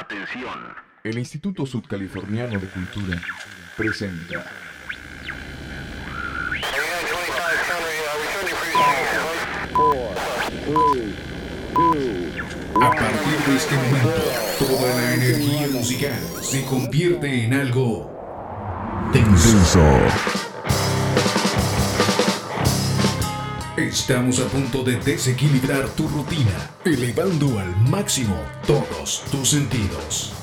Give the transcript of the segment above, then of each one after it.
Atención. El Instituto Sudcaliforniano de Cultura presenta A partir de este momento, toda la energía musical se convierte en algo tenso. Estamos a punto de desequilibrar tu rutina, elevando al máximo todos tus sentidos.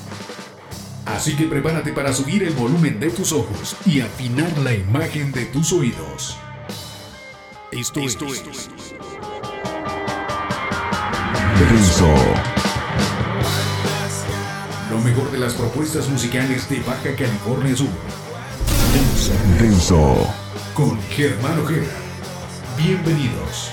Así que prepárate para subir el volumen de tus ojos y afinar la imagen de tus oídos. Esto, es Denso. lo mejor de las propuestas musicales de Baja California Sur. Denso. con Germán Ojeda. Bienvenidos.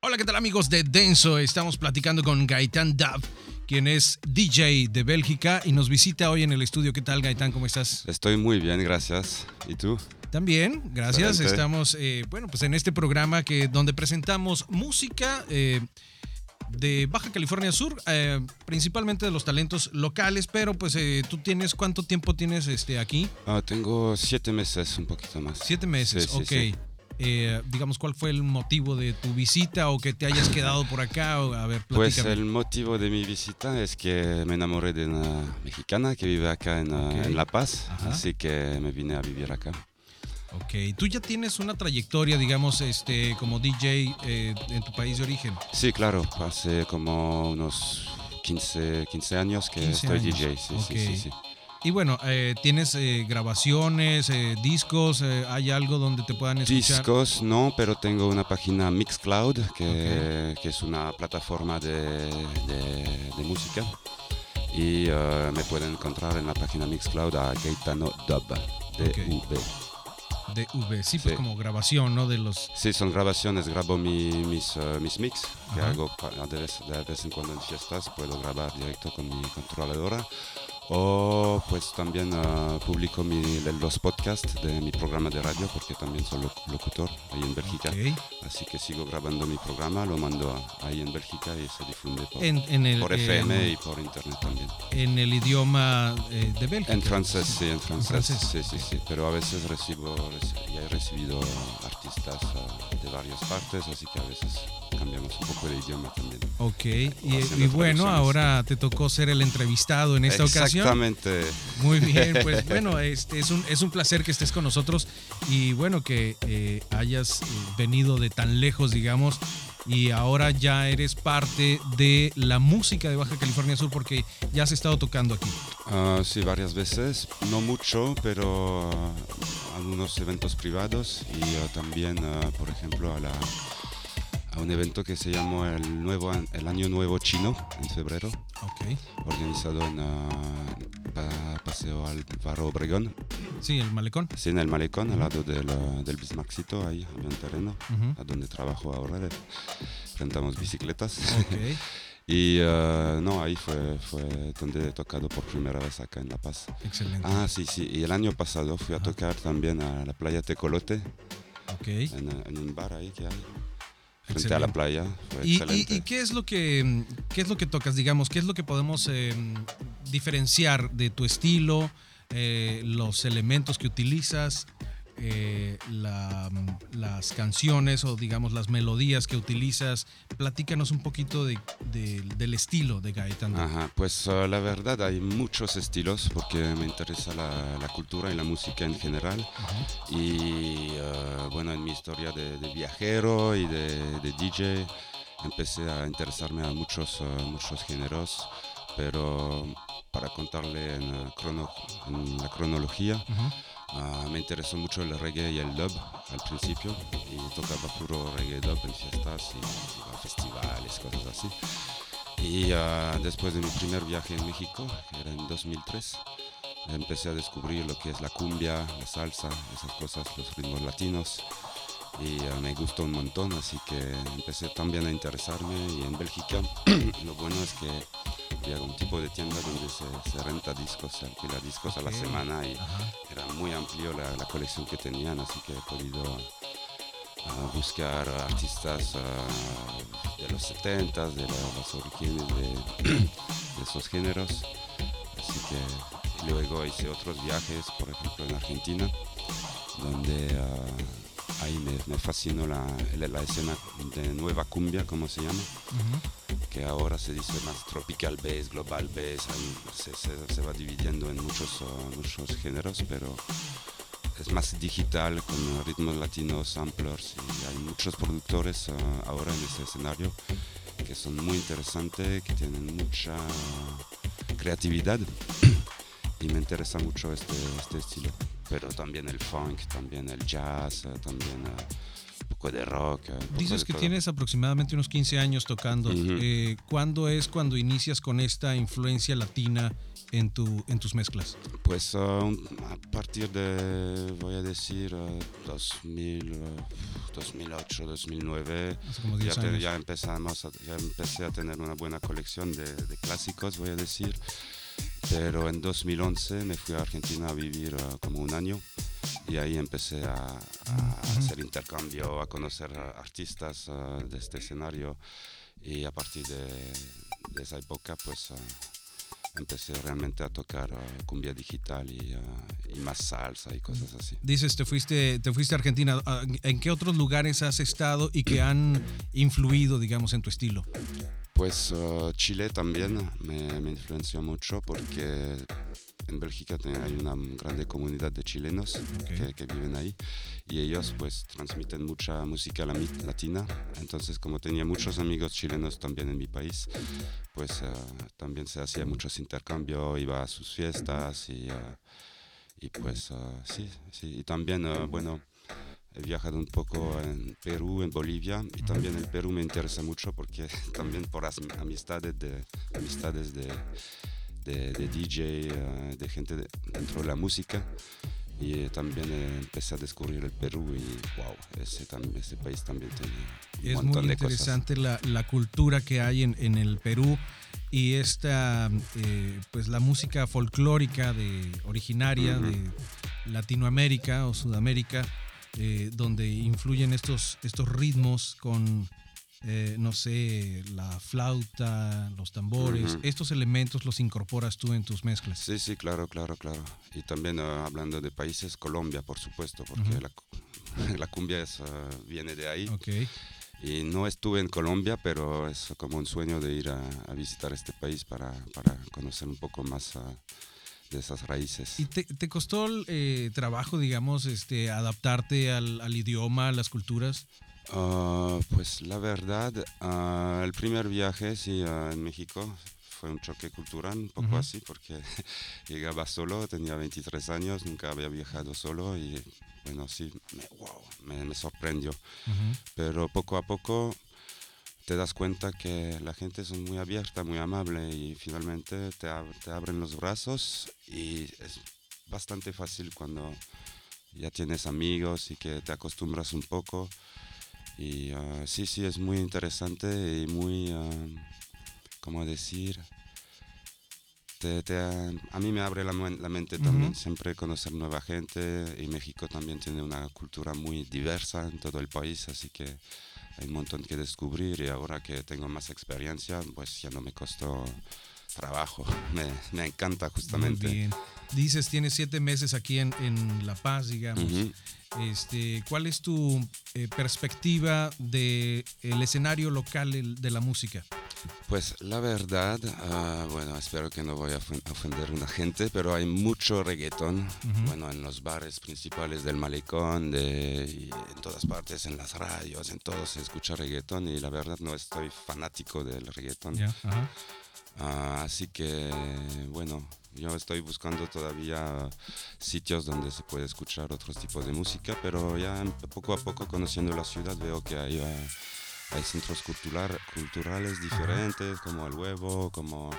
Hola, ¿qué tal amigos de Denso? Estamos platicando con Gaitán Dav, quien es DJ de Bélgica y nos visita hoy en el estudio. ¿Qué tal, Gaitán? ¿Cómo estás? Estoy muy bien, gracias. ¿Y tú? También, gracias. Excelente. Estamos, eh, bueno, pues en este programa que donde presentamos música eh, de Baja California Sur, eh, principalmente de los talentos locales, pero pues eh, tú tienes, ¿cuánto tiempo tienes este aquí? Ah, tengo siete meses, un poquito más. Siete meses, Sí, sí, ok. sí. Eh, digamos, ¿cuál fue el motivo de tu visita o que te hayas quedado por acá? O, a ver, Pues el motivo de mi visita es que me enamoré de una mexicana que vive acá en, ah, Ok. en La Paz, Ajá. así que me vine a vivir acá. Ok, tú ya tienes una trayectoria, digamos, este, como DJ eh, en tu país de origen. Sí, claro, hace como unos 15, 15 años que 15 estoy años. DJ. Sí, sí, Ok. sí, sí. Y bueno, eh, tienes eh, grabaciones, eh, discos, eh, ¿hay algo donde te puedan escuchar? Discos no, pero tengo una página Mixcloud, que, que es una plataforma de, de- de música. Y eh, me pueden encontrar en la página Mixcloud a Gaetano Dub, D-U-B. De V, sí, pues Sí. como grabación, ¿no? De los... Sí, son grabaciones, grabo mi- mis, eh, mis mix, que Ajá. hago pa- de vez, de vez en cuando en fiestas, puedo grabar directo con mi controladora. O pues también eh, publico mi- los podcasts de mi programa de radio, porque también soy loc- locutor ahí en Bélgica. Ok. Así que sigo grabando mi programa, lo mando a- ahí en Bélgica y se difunde por, En, en el, por eh, FM y por internet también. en el idioma eh, de Bélgica. En francés, sí, en francés. francés, Sí, sí, sí. Pero a veces recibo, reci- ya he recibido artistas ah, de varias partes, así que a veces cambiamos un poco de idioma también. Ok, y, y bueno, ahora te tocó ser el entrevistado en esta ocasión. Exactamente. Muy bien, pues bueno, este es un, es un placer que estés con nosotros y bueno, que eh, hayas eh, venido de tan lejos, digamos, y ahora ya eres parte de la música de Baja California Sur porque ya has estado tocando aquí. Ah, sí, varias veces, no mucho, pero algunos eventos privados y ah, también, ah, por ejemplo, a, la, a un evento que se llamó el, nuevo, el Año Nuevo Chino en febrero, Ok. organizado en pa- Paseo Álvaro Obregón. Sí, el malecón. Sí, en el malecón, al lado del, uh, del Bismarckcito, ahí había un terreno, Ujú. a donde trabajo ahora, de- rentamos bicicletas. Ok. y uh, no, ahí fue, fue donde he tocado por primera vez acá en La Paz. Excelente. Ah, sí, sí, y el año pasado fui a tocar también a la playa Tecolote, Ok. en, uh, en un bar ahí que hay, frente a la playa. ¿Y, y- excelente. y qué es lo que qué es lo que tocas, digamos? ¿Qué es lo que podemos eh, diferenciar de tu estilo, eh, los elementos que utilizas, eh, la, las canciones o digamos las melodías que utilizas? Platícanos un poquito de- de- del estilo de Gaetano. Ajá, pues uh, la verdad hay muchos estilos porque me interesa la, la cultura y la música en general. Y uh, bueno, en mi historia de, de viajero y de, DJ empecé a interesarme a muchos, uh, muchos géneros, pero para contarle en, crono- en la cronología. Ah, me interesó mucho el reggae y el dub al principio y tocaba puro reggae dub en fiestas y iba festivales, cosas así. Y ah, después de mi primer viaje en México, que era en 2003, empecé a descubrir lo que es la cumbia, la salsa, esas cosas, los ritmos latinos. Y uh, me gustó un montón, así que empecé también a interesarme y en Bélgica lo bueno es que había un tipo de tienda donde se, se renta discos, se alquila discos a la semana y Ajá. era muy amplio la, la colección que tenían, así que he podido uh, buscar artistas uh, de los 70, de las orígenes de, de esos géneros. Así que luego hice otros viajes, por ejemplo en Argentina, donde uh, ahí me, me fascinó la, la- la escena de nueva cumbia, como se llama Ujú. que ahora se dice más tropical bass, global bass, se, se- se va dividiendo en muchos, uh, muchos géneros, pero es más digital con ritmos latinos, samplers y hay muchos productores uh, ahora en ese escenario que son muy interesantes, que tienen mucha creatividad y me interesa mucho este, este estilo. Pero también el funk, también el jazz, uh, también uh, un poco de rock. uh, un poco Dices de que todo. tienes aproximadamente unos 15 años tocando. Ujú. Eh, ¿Cuándo es cuando inicias con esta influencia latina en, tu, en tus mezclas? Pues uh, a partir de, voy a decir, uh, 2000, uh, 2008, 2009, Hace como ya, 10 te- ya empezamos a- ya empecé a tener una buena colección de, de clásicos, voy a decir. Pero en 2011 me fui a Argentina a vivir uh, como un año y ahí empecé a, a hacer intercambio, a conocer uh, artistas uh, de este escenario y a partir de, de esa época pues uh, empecé realmente a tocar uh, cumbia digital y, uh, y más salsa y cosas así. Dices, te fuiste, te fuiste a Argentina. Ah, ¿En qué otros lugares has estado y que han influido, digamos, en tu estilo? Pues uh, Chile también me, me influenció mucho porque en Bélgica hay una grande comunidad de chilenos que, que viven ahí y ellos pues transmiten mucha música latina. Entonces como tenía muchos amigos chilenos también en mi país, pues uh, también se hacía muchos intercambios, iba a sus fiestas y, uh, y pues uh, sí, sí. Y también, uh, bueno, he viajado un poco en Perú, en Bolivia y también el Perú me interesa mucho porque también por as- amistades de, amistades de, de, de DJ, uh, de gente de- dentro de la música y eh, también eh, empecé a descubrir el Perú y wow, ese, ese país también tiene un Es montón muy de cosas. interesante la, la cultura que hay en, en el Perú y esta, eh, pues la música folclórica de, originaria Ujú. de Latinoamérica o Sudamérica, eh, donde influyen estos, estos ritmos con, eh, no sé, la flauta, los tambores. Estos elementos los incorporas tú en tus mezclas. Sí, sí, claro, claro, claro. Y también ah, hablando de países, Colombia, por supuesto, porque la, cu- la cumbia es, ah, viene de ahí. Ok. Y no estuve en Colombia, pero es como un sueño de ir a, a visitar este país para, para conocer un poco más ah, de esas raíces. ¿Y te, te costó eh, trabajo, digamos, este, adaptarte al, al idioma, a las culturas? Ah, pues la verdad, ah, el primer viaje sí, en México fue un choque cultural, un poco así, porque llegaba solo, tenía 23 años, nunca había viajado solo y bueno, sí, me, wow, me, me sorprendió. Pero poco a poco te das cuenta que la gente es muy abierta, muy amable y finalmente te, ab- te abren los brazos y es bastante fácil cuando ya tienes amigos y que te acostumbras un poco. Y ah, sí, sí, es muy interesante y muy, ah, ¿cómo decir? Te- te, ah, a mí me abre la, la mente también, siempre conocer nueva gente y México también tiene una cultura muy diversa en todo el país, así que hay un montón que descubrir y ahora que tengo más experiencia, pues ya no me costó trabajo, me, me encanta justamente. Muy bien. Dices, tienes siete meses aquí en, en La Paz, digamos. Este, ¿Cuál es tu eh, perspectiva del el escenario local de la música? Pues la verdad, ah, bueno, espero que no voy a ofen- a ofender a una gente, pero hay mucho reggaetón, bueno, en los bares principales del malecón, de, en todas partes, en las radios, en todo se escucha reggaetón y la verdad no estoy fanático del reggaetón. Ya, ajá. Ah, así que, bueno, yo estoy buscando todavía sitios donde se puede escuchar otros tipos de música, pero ya poco a poco conociendo la ciudad veo que hay, ah, hay centros cultural, culturales diferentes, como El Huevo, como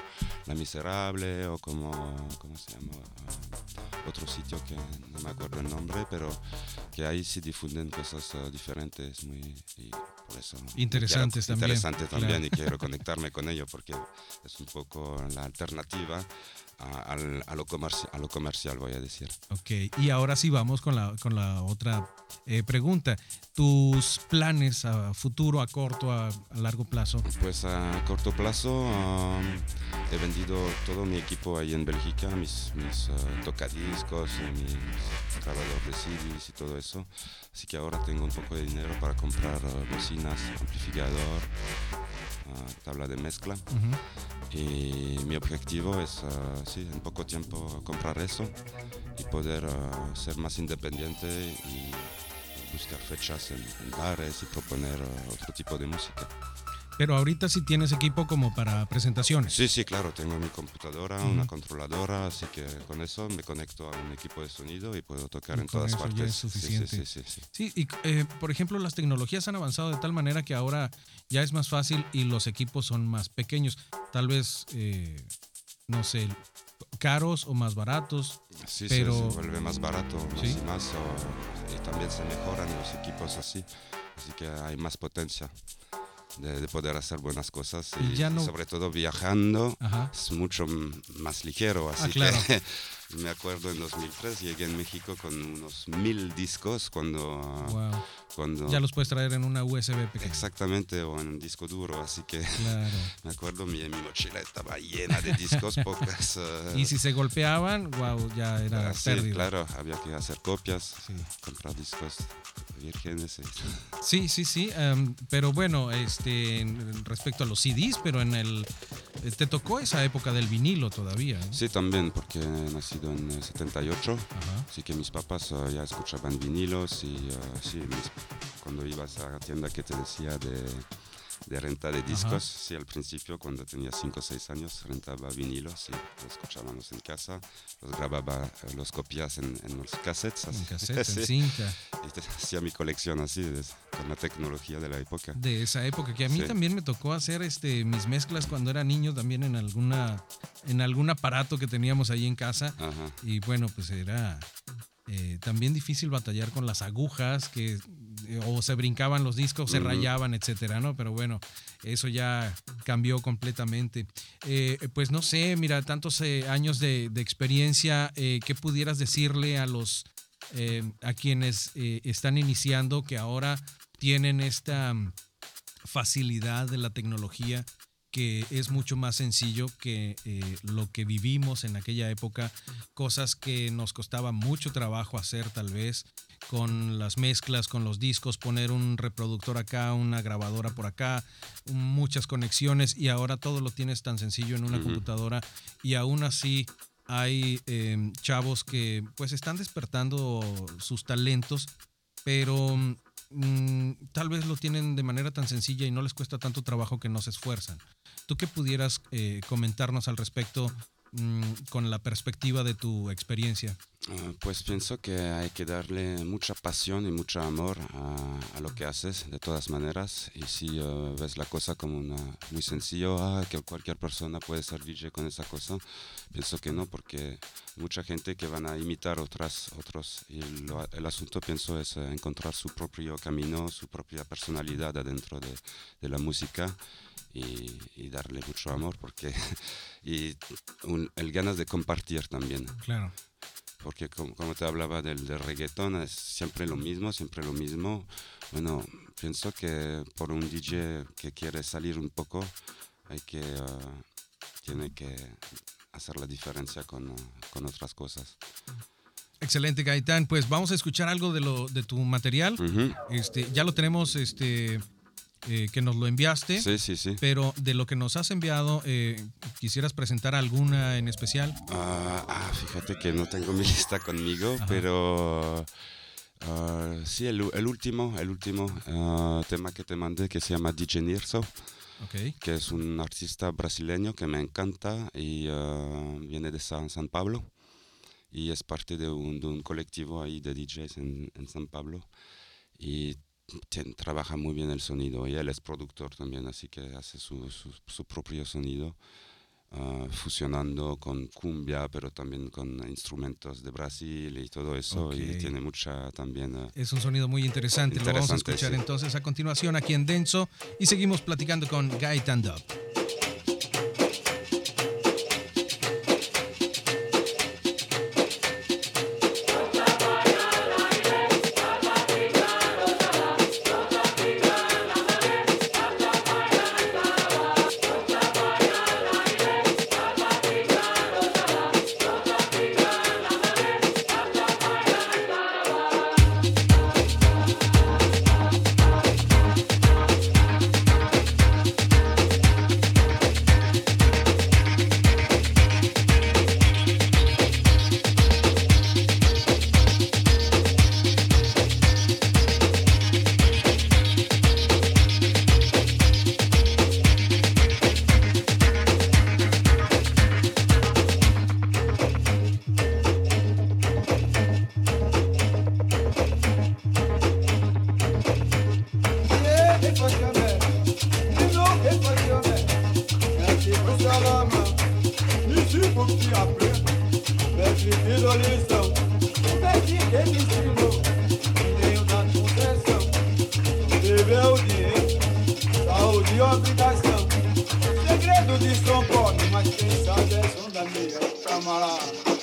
La Miserable, o como, ¿cómo se llama? Ah, otro sitio que no me acuerdo el nombre, pero que ahí sí difunden cosas uh, diferentes, muy, y por eso interesantes quiero, también. Interesante también claro. y quiero conectarme con ello porque es un poco la alternativa a, a, lo, a lo comercial, voy a decir. Ok, y ahora sí vamos con la, con la otra eh, pregunta. ¿Tus planes a futuro, a corto, a, a largo plazo? Pues a corto plazo um, he vendido todo mi equipo ahí en Bélgica, mis, mis uh, tocadiscos, mis grabadores de CDs y todo eso. Así que ahora tengo un poco de dinero para comprar uh, bocinas, amplificador, uh, tabla de mezcla. Uh -huh. Y mi objetivo es, sí, en poco tiempo comprar eso y poder ser más independiente y buscar fechas en, en bares y proponer otro tipo de música. Pero ahorita sí tienes equipo como para presentaciones. Sí, sí, claro, tengo mi computadora, uh -huh. una controladora, así que con eso me conecto a un equipo de sonido y puedo tocar y en todas eso partes. Ya es suficiente. Sí, sí, sí, sí, sí. y eh, por ejemplo, las tecnologías han avanzado de tal manera que ahora ya es más fácil y los equipos son más pequeños. Tal vez, eh, no sé, caros o más baratos. Sí, pero... se, se vuelve más barato, más ¿Sí? y más. O, y también se mejoran los equipos así, así que hay más potencia. De, de, poder hacer buenas cosas y, ya no... y sobre todo viajando Ajá. es mucho más ligero así ah, claro. que me acuerdo en 2003 llegué en México con unos mil discos cuando, wow. cuando ya los puedes traer en una USB pequeña exactamente o en un disco duro así que claro. me acuerdo mi, mi, mochila estaba llena de discos pocas uh, y si se golpeaban wow ya era uh, sí, claro había que hacer copias sí. comprar discos vírgenes sí sí sí um, pero bueno este respecto a los CDs pero en el te tocó esa época del vinilo todavía ¿no? sí también porque nací en el 78, Ajá. así que mis papás uh, ya escuchaban vinilos y uh, sí, mis, cuando ibas a la tienda que te decía de, de renta de discos, Ajá. sí, al principio cuando tenía 5 o 6 años rentaba vinilos y los escuchábamos en casa, los grababa, los copias en, en los cassettes. En cassette, sí. en cinta. Hacía mi colección así, de, con la tecnología de la época. De esa época, que a mí sí. también me tocó hacer este, mis mezclas cuando era niño, también en alguna en algún aparato que teníamos ahí en casa. Ajá. Y bueno, pues era eh, también difícil batallar con las agujas que eh, o se brincaban los discos, uh -huh. se rayaban, etcétera, ¿no? Pero bueno, eso ya cambió completamente. Eh, pues no sé, mira, tantos años de, de experiencia, ¿qué pudieras decirle a los a quienes están iniciando que ahora tienen esta mm, facilidad de la tecnología que es mucho más sencillo que eh, lo que vivimos en aquella época, cosas que nos costaba mucho trabajo hacer tal vez con las mezclas, con los discos, poner un reproductor acá, una grabadora por acá, muchas conexiones y ahora todo lo tienes tan sencillo en una uh -huh. computadora y aún así hay eh, chavos que pues están despertando sus talentos, pero mmm, tal vez lo tienen de manera tan sencilla y no les cuesta tanto trabajo que no se esfuerzan. ¿Tú qué pudieras eh, comentarnos al respecto mmm, con la perspectiva de tu experiencia? Uh, pues pienso que hay que darle mucha pasión y mucho amor a, a lo que haces de todas maneras. Y si uh, ves la cosa como una, muy sencillo, ah, que cualquier persona puede ser DJ con esa cosa, pienso que no porque mucha gente que van a imitar otras, otros y lo, el asunto pienso es uh, encontrar su propio camino, su propia personalidad adentro de, de la música y, y, darle mucho amor porque y un, el ganas de compartir también. Claro. Porque como, como te hablaba del, del, reggaetón, es siempre lo mismo, siempre lo mismo. Bueno, pienso que por un DJ que quiere salir un poco, hay que, uh, tiene que hacer la diferencia con, uh, con otras cosas. Excelente, Gaitán. Pues vamos a escuchar algo de, lo, de tu material. Uh -huh. este, ya lo tenemos este, eh, que nos lo enviaste. Sí, sí, sí. Pero de lo que nos has enviado, eh, ¿quisieras presentar alguna en especial? Uh, ah, fíjate que no tengo mi lista conmigo, Ajá. pero uh, sí, el, el, último, el último uh, tema que te mandé que se llama DJ Nirso. Okay. que es un artista brasileño que me encanta y viene de San, San Pablo y es parte de un, de un colectivo ahí de DJs en, en San Pablo y trabaja muy bien el sonido y él es productor también, así que hace su, su, su propio sonido. ah, fusionando con cumbia, pero también con instrumentos de Brasil y todo eso. Y tiene mucha también... ah, Es un sonido muy interesante. Lo vamos a escuchar sí. entonces a continuación aquí en Denso y seguimos platicando con Gaetan Dub. Saúde e obrigação. Segredo de São Paulo, mas quem sabe é som da minha camarada.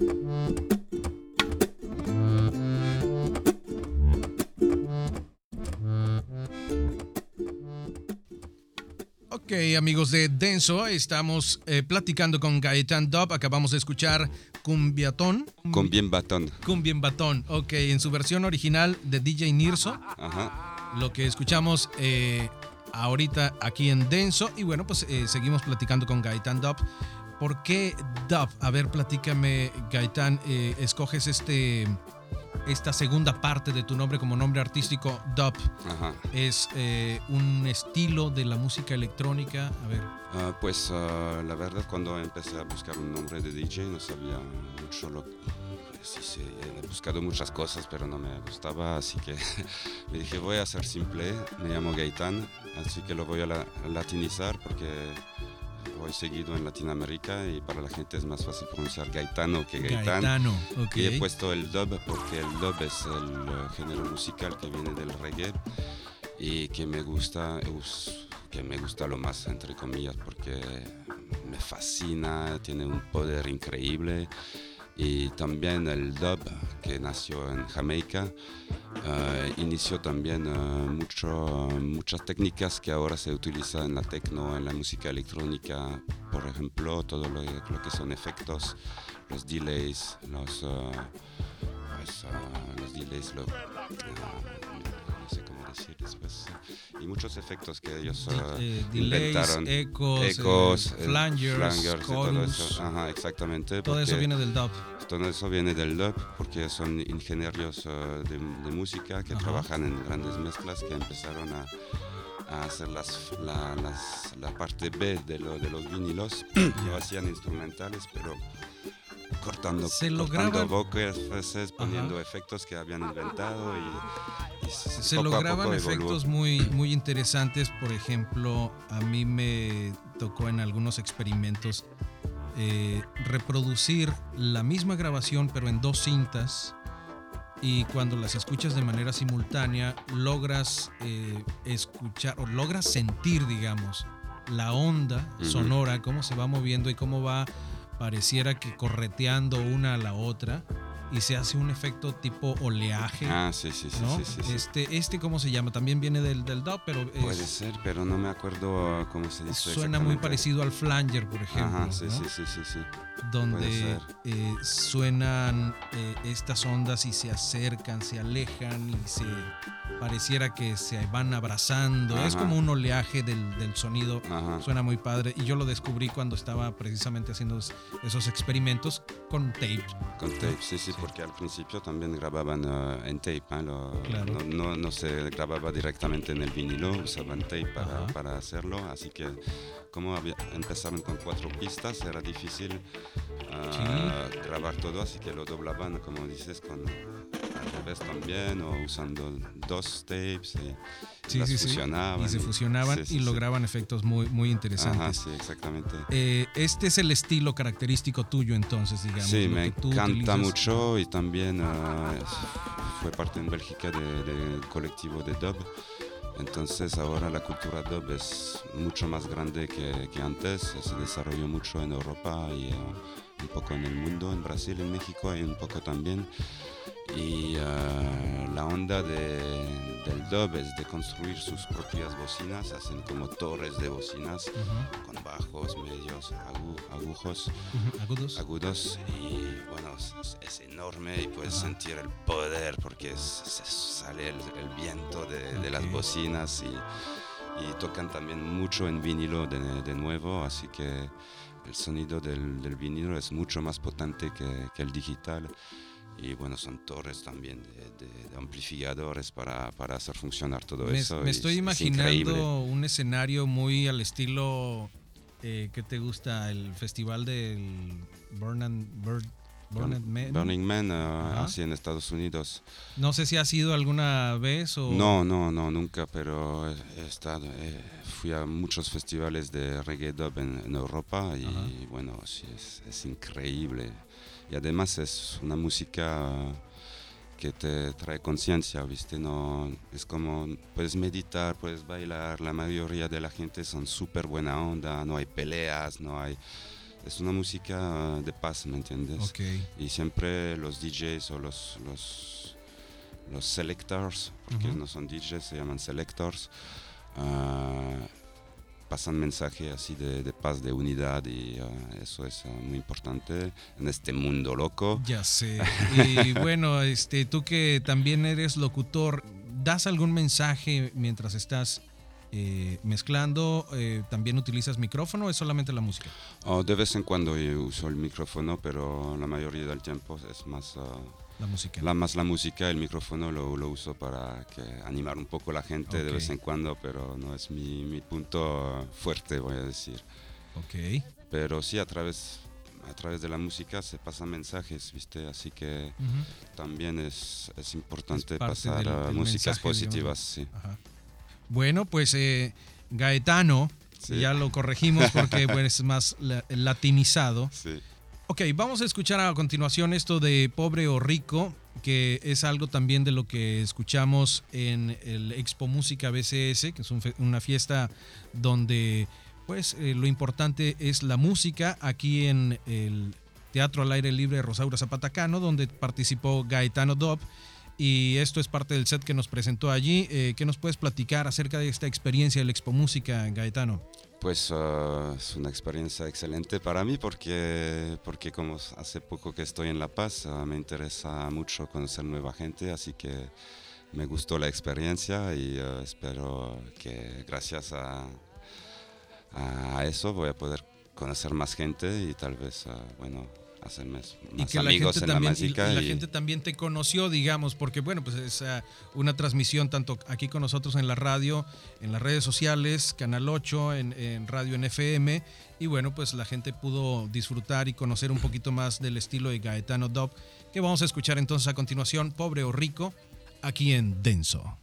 Ok, amigos de Denso, estamos eh, platicando con Gaetan Dub. Acabamos de escuchar Cumbiatón. Con bien batón. Cumbien Batón. Ok, en su versión original de DJ Nirso. Ajá. Lo que escuchamos eh, ahorita aquí en Denso. Y bueno, pues eh, seguimos platicando con Gaetan Dub. ¿Por qué Dub? A ver, platícame, Gaetán. eh, escoges este, esta segunda parte de tu nombre como nombre artístico, Dub. Ajá. Es eh, un estilo de la música electrónica. A ver, Ah, pues ah, la verdad cuando empecé a buscar un nombre de DJ no sabía mucho lo sí, sí, he buscado muchas cosas, pero no me gustaba, así que me dije, voy a ser simple, me llamo Gaitán, así que lo voy a la- latinizar porque voy seguido en Latinoamérica y para la gente es más fácil pronunciar Gaetano que Gaitán. Gaetano, ok. Y he puesto el dub porque el dub es el eh, género musical que viene del reggae y que me gusta, us- que me gusta lo más entre comillas porque me fascina, tiene un poder increíble y también el dub que nació en Jamaica. Eh, inició también eh, mucho, muchas técnicas que ahora se utilizan en la techno, en la música electrónica, por ejemplo, todo lo, lo que son efectos, los delays, los, los delays, después, y muchos efectos que ellos eh, delays, inventaron. ecos, eh, Ecos, eh, flangers, flangers y todo chorus. eso. Ajá, exactamente. Todo eso viene del dub. todo eso viene del dub porque son ingenieros eh, de, de música que Ajá. trabajan en grandes mezclas que empezaron a, a hacer las, la, las- la parte B de, lo- de los vinilos. Lo hacían instrumentales, pero cortando, Se cortando poniendo efectos que habían inventado y, Se poco a lograban poco efectos muy, muy interesantes. Por ejemplo, a mí me tocó en algunos experimentos eh, reproducir la misma grabación, pero en dos cintas. Y cuando las escuchas de manera simultánea, logras eh, escuchar o logras sentir, digamos, la onda sonora, cómo se va moviendo y cómo va, pareciera que correteando una a la otra. Y se hace un efecto tipo oleaje. Ah, sí, sí, sí, ¿no? sí, sí, sí. Este, este, ¿cómo se llama? También viene del, del dub, pero es- Puede ser, pero no me acuerdo cómo se dice. suena muy parecido al flanger, por ejemplo, Ajá, sí, ¿no? sí, sí, sí, sí. Donde eh, suenan eh, estas ondas y se acercan, se alejan y se pareciera que se van abrazando. Es Ajá. como un oleaje del, del sonido. Ajá. Suena muy padre y yo lo descubrí cuando estaba precisamente haciendo es- esos experimentos con tape. Con tape, sí, sí, porque al principio también grababan eh, en tape, ¿eh? Lo- Claro. no, no, no se grababa directamente en el vinilo, usaban tape para, para hacerlo, así que como había- empezaron con cuatro pistas, era difícil eh, grabar todo, así que lo doblaban, como dices, con al revés también, o usando dos tapes y Sí, sí, sí. fusionaban. Y se fusionaban Sí, sí, y sí. lograban efectos muy, muy interesantes. Ajá, sí, exactamente. Eh, este es el estilo característico tuyo entonces, digamos. Sí, me encanta utilizas. mucho y también eh, fue parte en Bélgica de- del colectivo de dub. Entonces ahora la cultura dub es mucho más grande que, antes, se desarrolló mucho en Europa y eh, un poco en el mundo, en Brasil, en México y un poco también. Y eh, la onda de- del dub es de construir sus propias bocinas, hacen como torres de bocinas Ujú, con bajos, medios, agu- agujos ujú, Agudos. agudos y bueno, es, es enorme y puedes Ajá. sentir el poder porque es- se sale el, el viento de, de las bocinas y, y tocan también mucho en vinilo de, de nuevo, así que el sonido del, del vinilo es mucho más potente que, que el digital. Y bueno, son torres también de, de- de amplificadores para, para hacer funcionar todo Me, eso. me estoy es- es imaginando un escenario muy al estilo eh, que te gusta el festival del Burn and, Burn, Burn and Man. Burning Man, uh, así en Estados Unidos. No sé si has ido alguna vez o No, no, no, nunca, pero he, estado, eh, fui a muchos festivales de reggae dub en, en Europa y bueno, sí, es, es increíble. Y además es una música que te trae conciencia, ¿viste? No, es como, puedes meditar, puedes bailar, la mayoría de la gente son súper buena onda, no hay peleas, no hay... Es una música de paz, ¿me entiendes? Ok. y siempre los DJs o los, los, los selectors, porque no son DJs, se llaman selectors, ah, pasan mensaje así de, de paz, de unidad y ah, eso es ah, muy importante en este mundo loco. Ya sé. Y bueno, este, tú que también eres locutor, ¿das algún mensaje mientras estás eh, mezclando? Eh, ¿También utilizas micrófono o es solamente la música? Oh, de vez en cuando yo uso el micrófono, pero la mayoría del tiempo es más... ah, La música. La más la música, el micrófono lo, lo uso para que animar un poco la gente de Ok. vez en cuando, pero no es mi, mi punto fuerte, voy a decir. Ok. Pero sí, a través, a través de la música se pasan mensajes, ¿viste? Así que Ujú. también es, es importante parte pasar del- uh, del músicas mensaje, positivas, sí. Ajá. Bueno, pues eh, Gaetano, Sí. ya lo corregimos porque es más la- latinizado. Sí. Ok, vamos a escuchar a continuación esto de Pobre o Rico, que es algo también de lo que escuchamos en el Expo Música BCS, que es una fiesta donde pues eh, lo importante es la música aquí en el Teatro al Aire Libre Rosaura Zapatacano, donde participó Gaetano Dob. Y esto es parte del set que nos presentó allí. Eh, ¿Qué nos puedes platicar acerca de esta experiencia del Expo Música, Gaetano? Pues uh, es una experiencia excelente para mí porque, porque como hace poco que estoy en La Paz, uh, me interesa mucho conocer nueva gente, así que me gustó la experiencia y uh, espero que gracias a, a eso voy a poder conocer más gente y tal vez, bueno, hacer más, y que la gente en también y- música. y la y- gente también te conoció digamos porque bueno pues es ah, una transmisión tanto aquí con nosotros en la radio en las redes sociales canal 8 en, en radio en FM y bueno pues la gente pudo disfrutar y conocer un poquito más del estilo de Gaetano Dub que vamos a escuchar entonces a continuación pobre o rico aquí en Denso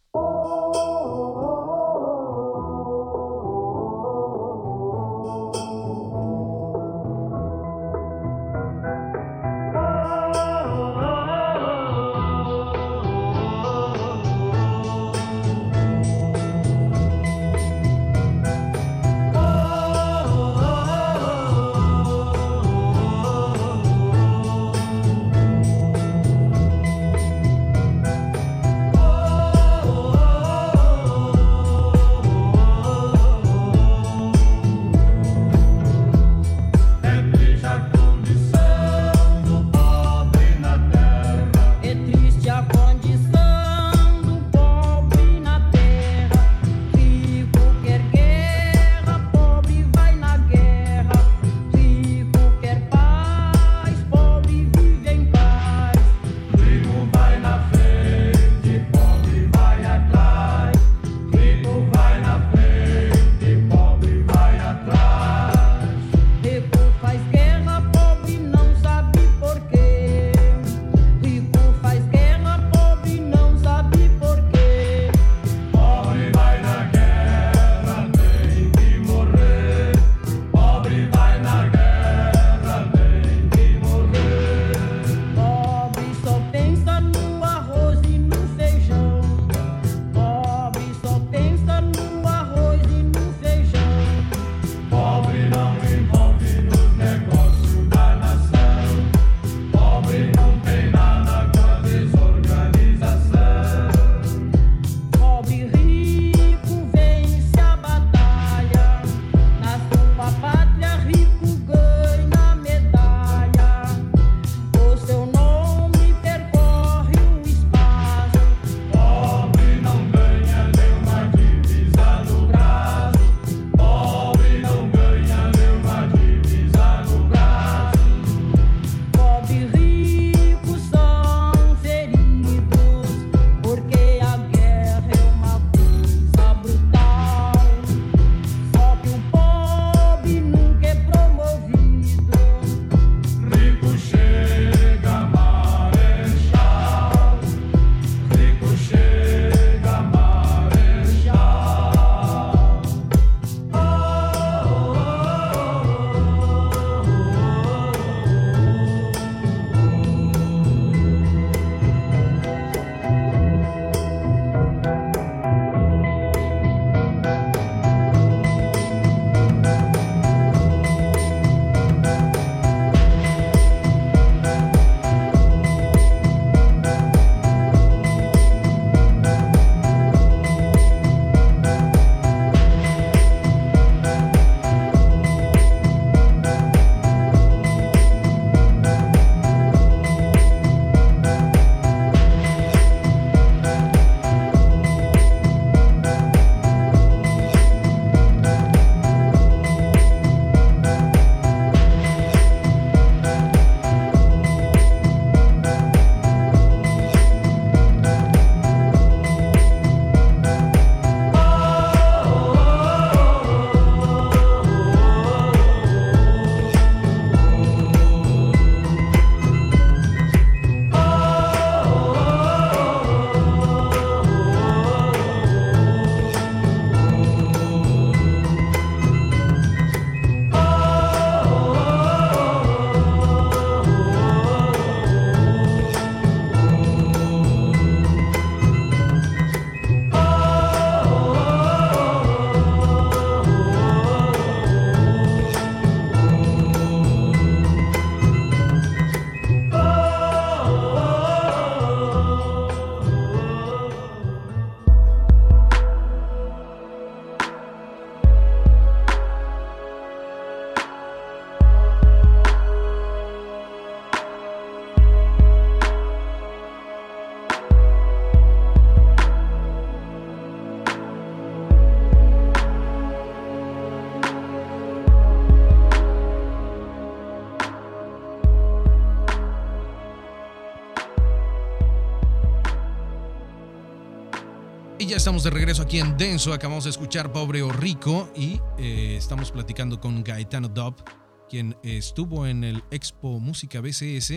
estamos de regreso aquí en Denso. Acabamos de escuchar Pobre o Rico y eh, estamos platicando con Gaetano Dub, quien estuvo en el Expo Música BCS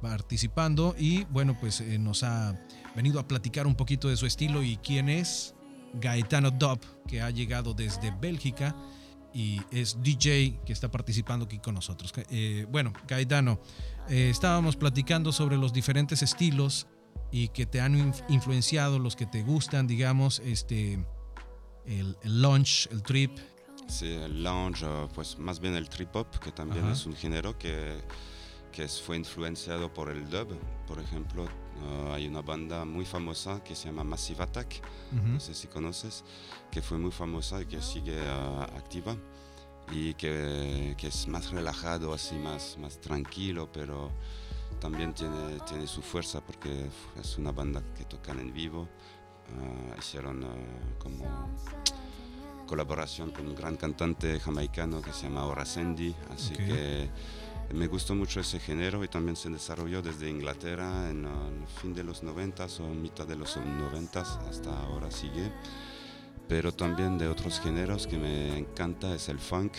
participando y bueno, pues eh, nos ha venido a platicar un poquito de su estilo y quién es Gaetano Dub, que ha llegado desde Bélgica y es DJ que está participando aquí con nosotros. Eh, bueno, Gaetano, eh, estábamos platicando sobre los diferentes estilos y que te han influenciado, los que te gustan, digamos, este, el, el launch, el trip. Sí, el lounge, pues más bien el trip hop, que también Ajá. es un género que, que fue influenciado por el dub. Por ejemplo, uh, hay una banda muy famosa que se llama Massive Attack, Ujú. no sé si conoces, que fue muy famosa y que sigue uh, activa y que, que es más relajado, así más, más tranquilo, pero también tiene, tiene su fuerza porque es una banda que tocan en vivo. Uh, hicieron uh, como colaboración con un gran cantante jamaicano que se llama Ora Sandy, así Ok. que me gustó mucho ese género y también se desarrolló desde Inglaterra en uh, el fin de los 90 o mitad de los 90 hasta ahora sigue. Pero también de otros géneros que me encanta es el funk,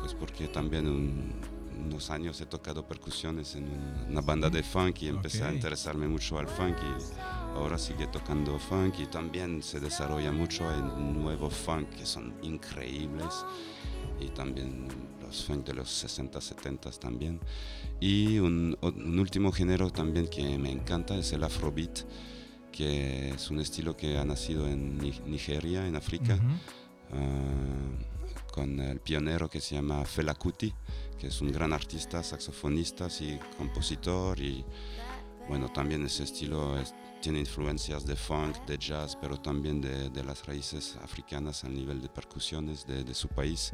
pues porque también un- unos años he tocado percusiones en un- una banda de funk y empecé a Ok. interesarme mucho al funk y ahora sigue tocando funk y también se desarrolla mucho en nuevo funk que son increíbles y también los funk de los 60, 70 también. Y un, un último género también que me encanta es el afrobeat, que es un estilo que ha nacido en Ni- Nigeria, en África, Ujú. ah, con el pionero que se llama Fela Kuti, que es un gran artista, saxofonista y compositor y bueno, también ese estilo es- tiene influencias de funk, de jazz, pero también de, de las raíces africanas a nivel de percusiones de, de su país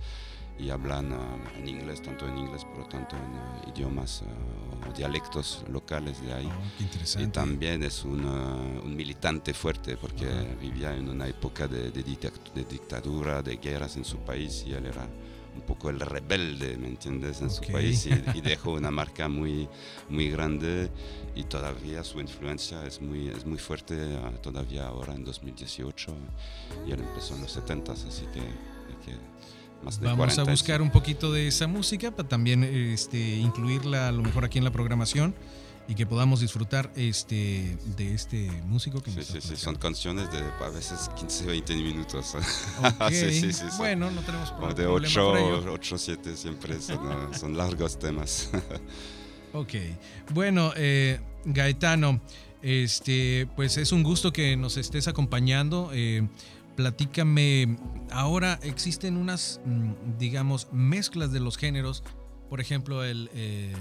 y hablan ah, en inglés, tanto en inglés, pero tanto en ah, idiomas ah, o dialectos locales de ahí. Oh, qué Y interesante. también es un, uh, un militante fuerte porque Ajá. vivía en una época de, de de dictadura, de guerras en su país y él era un poco el rebelde, ¿me entiendes?, en Ok. su país y, y dejó una marca muy, muy grande y todavía su influencia es muy, es muy fuerte uh, todavía ahora en 2018 y él empezó en los 70 así que, que más de Vamos 40 a buscar un poquito de esa música para también este, incluirla a lo mejor aquí en la programación y que podamos disfrutar este, de este músico que Sí, sí, sí, son canciones de a veces 15, 20 minutos. Ok, sí, sí, sí, Bueno, no tenemos pro- Como de problema 8, por ello. 8, 7 siempre son, uh, son largos temas. Ok, bueno, eh, Gaetano, este, pues es un gusto que nos estés acompañando. eh, platícame, ahora existen unas, mm, digamos, mezclas de los géneros, por ejemplo, el, eh,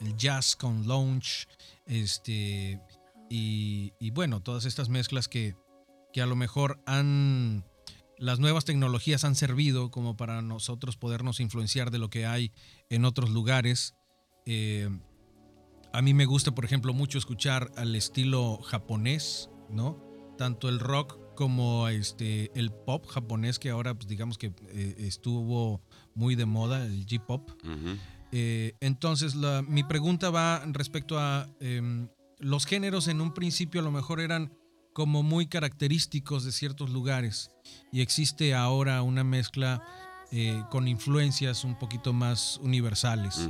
el jazz con lounge, este, y, y bueno, todas estas mezclas que, que a lo mejor han, las nuevas tecnologías han servido como para nosotros podernos influenciar de lo que hay en otros lugares. Eh, a mí me gusta, por ejemplo, mucho escuchar al estilo japonés, ¿no? Tanto el rock como este, el pop japonés, que ahora, pues, digamos que eh, estuvo muy de moda, el J-pop. Ujú. Eh, entonces, la- mi pregunta va respecto a em, los géneros en un principio a lo mejor eran como muy característicos de ciertos lugares y existe ahora una mezcla eh, con influencias un poquito más universales.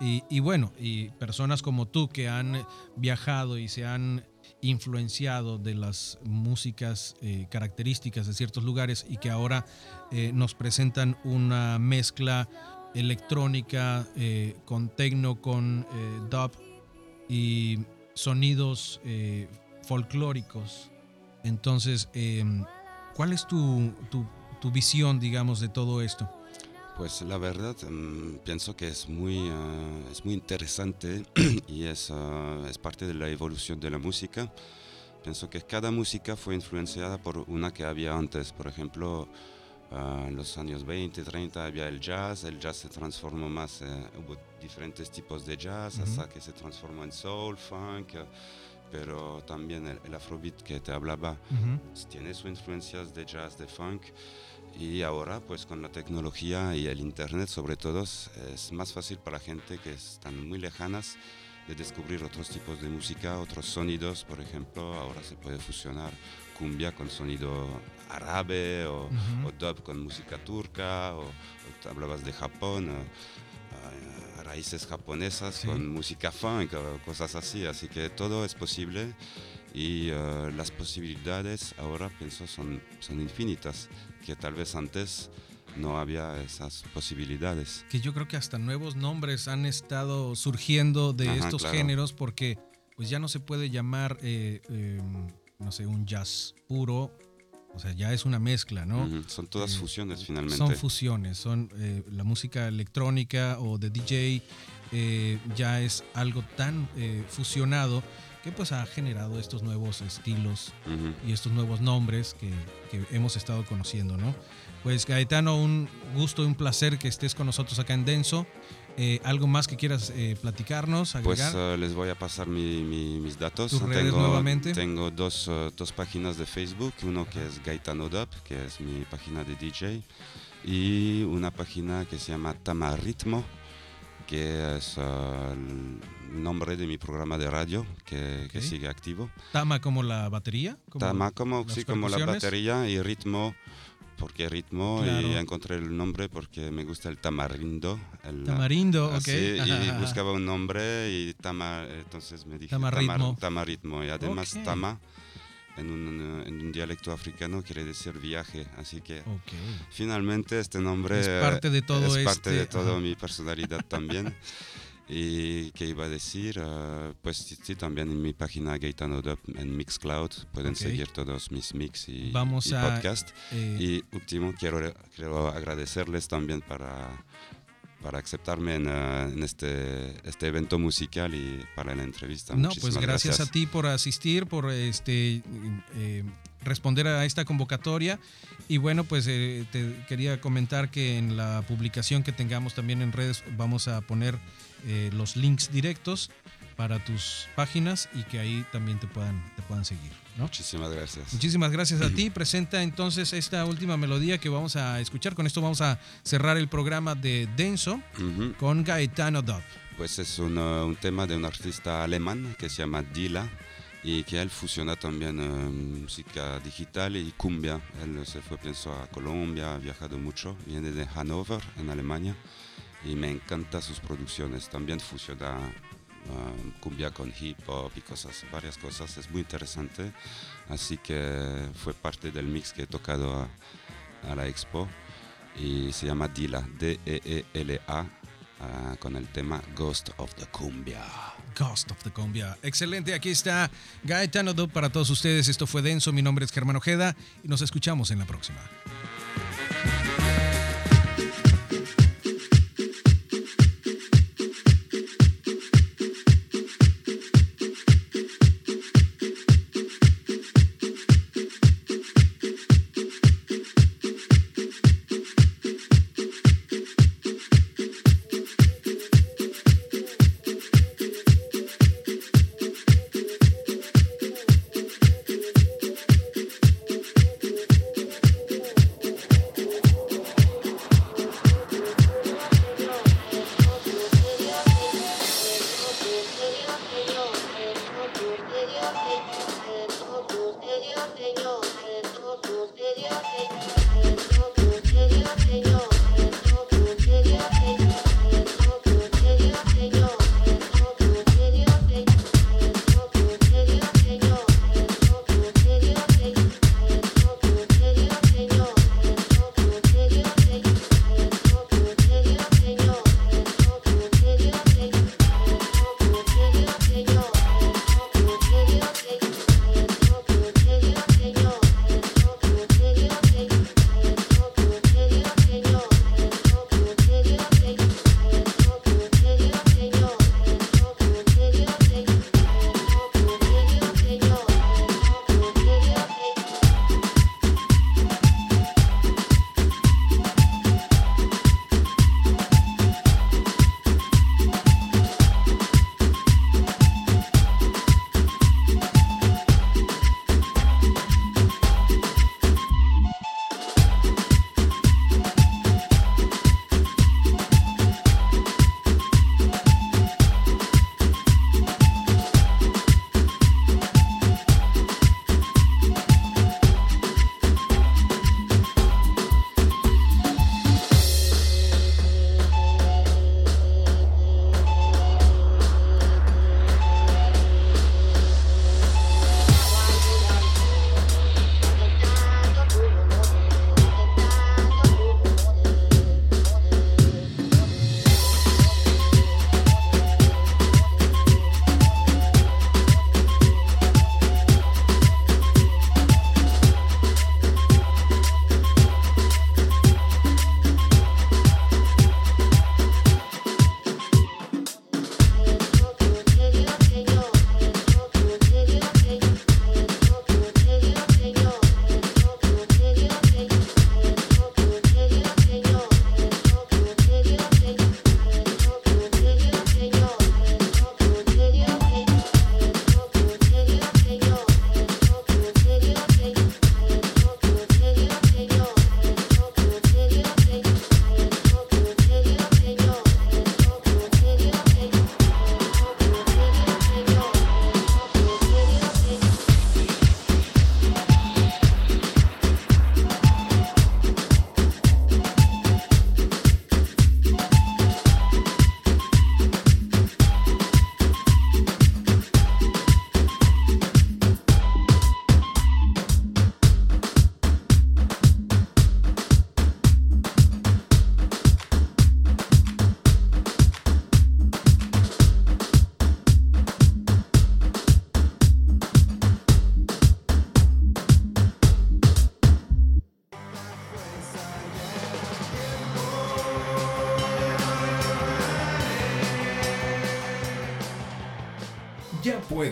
Y, y bueno, y personas como tú que han viajado y se han influenciado de las músicas eh, características de ciertos lugares y que ahora eh, nos presentan una mezcla electrónica eh, con techno, con dub y sonidos folclóricos. Entonces, em, ¿cuál es tu, tu- tu visión, digamos, de todo esto? Pues la verdad mm, pienso que es muy, ah, es muy interesante y es, ah, es parte de la evolución de la música. Pienso que cada música fue influenciada por una que había antes. Por ejemplo, ah, en los años 20, 30 había el jazz. El jazz se transformó más, eh, hubo diferentes tipos de jazz hasta que se transformó en soul, funk. pero también el, el afrobeat que te hablaba Ujú. tiene sus influencias de jazz, de funk. Y ahora, pues con la tecnología y el internet, sobre todo, es- más fácil para gente que están muy lejanas de descubrir otros tipos de música, otros sonidos, por ejemplo, ahora se puede fusionar cumbia con sonido árabe o, Ujú. o dub con música turca, o, o hablabas de Japón, o, eh, raíces japonesas Sí. con música funk o cosas así, así que todo es posible y eh, las posibilidades ahora pienso son, son infinitas, que tal vez antes no había esas posibilidades. que yo creo que hasta nuevos nombres han estado surgiendo de Ajá, estos claro. géneros porque pues ya no se puede llamar, eh, eh, no sé, un jazz puro, o sea, ya es una mezcla, ¿no? Son todas Eh, fusiones finalmente. Son fusiones, son eh, la música electrónica o de DJ eh, ya es algo tan eh, fusionado que pues ha generado estos nuevos estilos Ujú. y estos nuevos nombres que, que hemos estado conociendo, ¿no? Pues Gaetano, un gusto y un placer que estés con nosotros acá en Denso. Eh, ¿Algo más que quieras eh, platicarnos, Pues eh, les voy a pasar mi- mi- mis datos. ¿Tus redes tengo, nuevamente? Tengo dos, dos páginas de Facebook, uno que es Gaetano Dub, que es mi página de DJ, y una página que se llama Tamaritmo, que es eh, el nombre de mi programa de radio, que, que Ok. sigue activo. Tama como la batería. como Tama como, sí, como la batería y ritmo, porque ritmo, Claro. y encontré el nombre porque me gusta el tamarindo. el- Tamarindo, ok. Así, y buscaba un nombre y Tama, entonces me dije Tamaritmo. Tamar- Tamaritmo. Y además Ok. Tama, en un, en un dialecto africano, quiere decir viaje. Así que Ok. finalmente este nombre Es parte de todo es parte este- de toda ajá. mi personalidad también. Y qué iba a decir, Eh, pues sí, también en mi página Gaetano Dub en Mixcloud pueden Ok. seguir todos mis mix y, Vamos y a- podcast. Eh, Y último, quiero, quiero agradecerles también para, para aceptarme en, eh, en este, este evento musical y para la entrevista. no, pues Muchísimas gracias, a ti por asistir, por este eh, responder a esta convocatoria. Y bueno, pues eh, te quería comentar que en la publicación que tengamos también en redes vamos a poner eh, los links directos para tus páginas y que ahí también te puedan, te puedan seguir. ¿no? Muchísimas gracias. Muchísimas gracias a ti. Presenta entonces esta última melodía que vamos a escuchar. Con esto vamos a cerrar el programa de Denso Ujú. con Gaetano Dub. Pues es un, eh, un tema de un artista alemán que se llama Dila y que él fusiona también eh, música digital y cumbia. Él se fue, pienso, a Colombia, ha viajado mucho, viene de Hannover, en Alemania, y me encantan sus producciones. También fusiona eh, cumbia con hip hop y cosas, varias cosas. Es muy interesante, así que fue parte del mix que he tocado a, la expo y se llama Dila, D-E-E-L-A ah, con el tema Ghost of the Cumbia. Ghost of the Cumbia. Excelente, aquí está Gaetano Dub para todos ustedes. Esto fue Denso, mi nombre es Germán Ojeda y nos escuchamos en la próxima.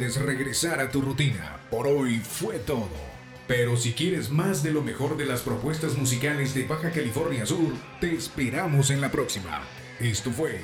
Puedes regresar a tu rutina. Por hoy fue todo. Pero si quieres más de lo mejor de las propuestas musicales de Baja California Sur, te esperamos en la próxima. Esto fue.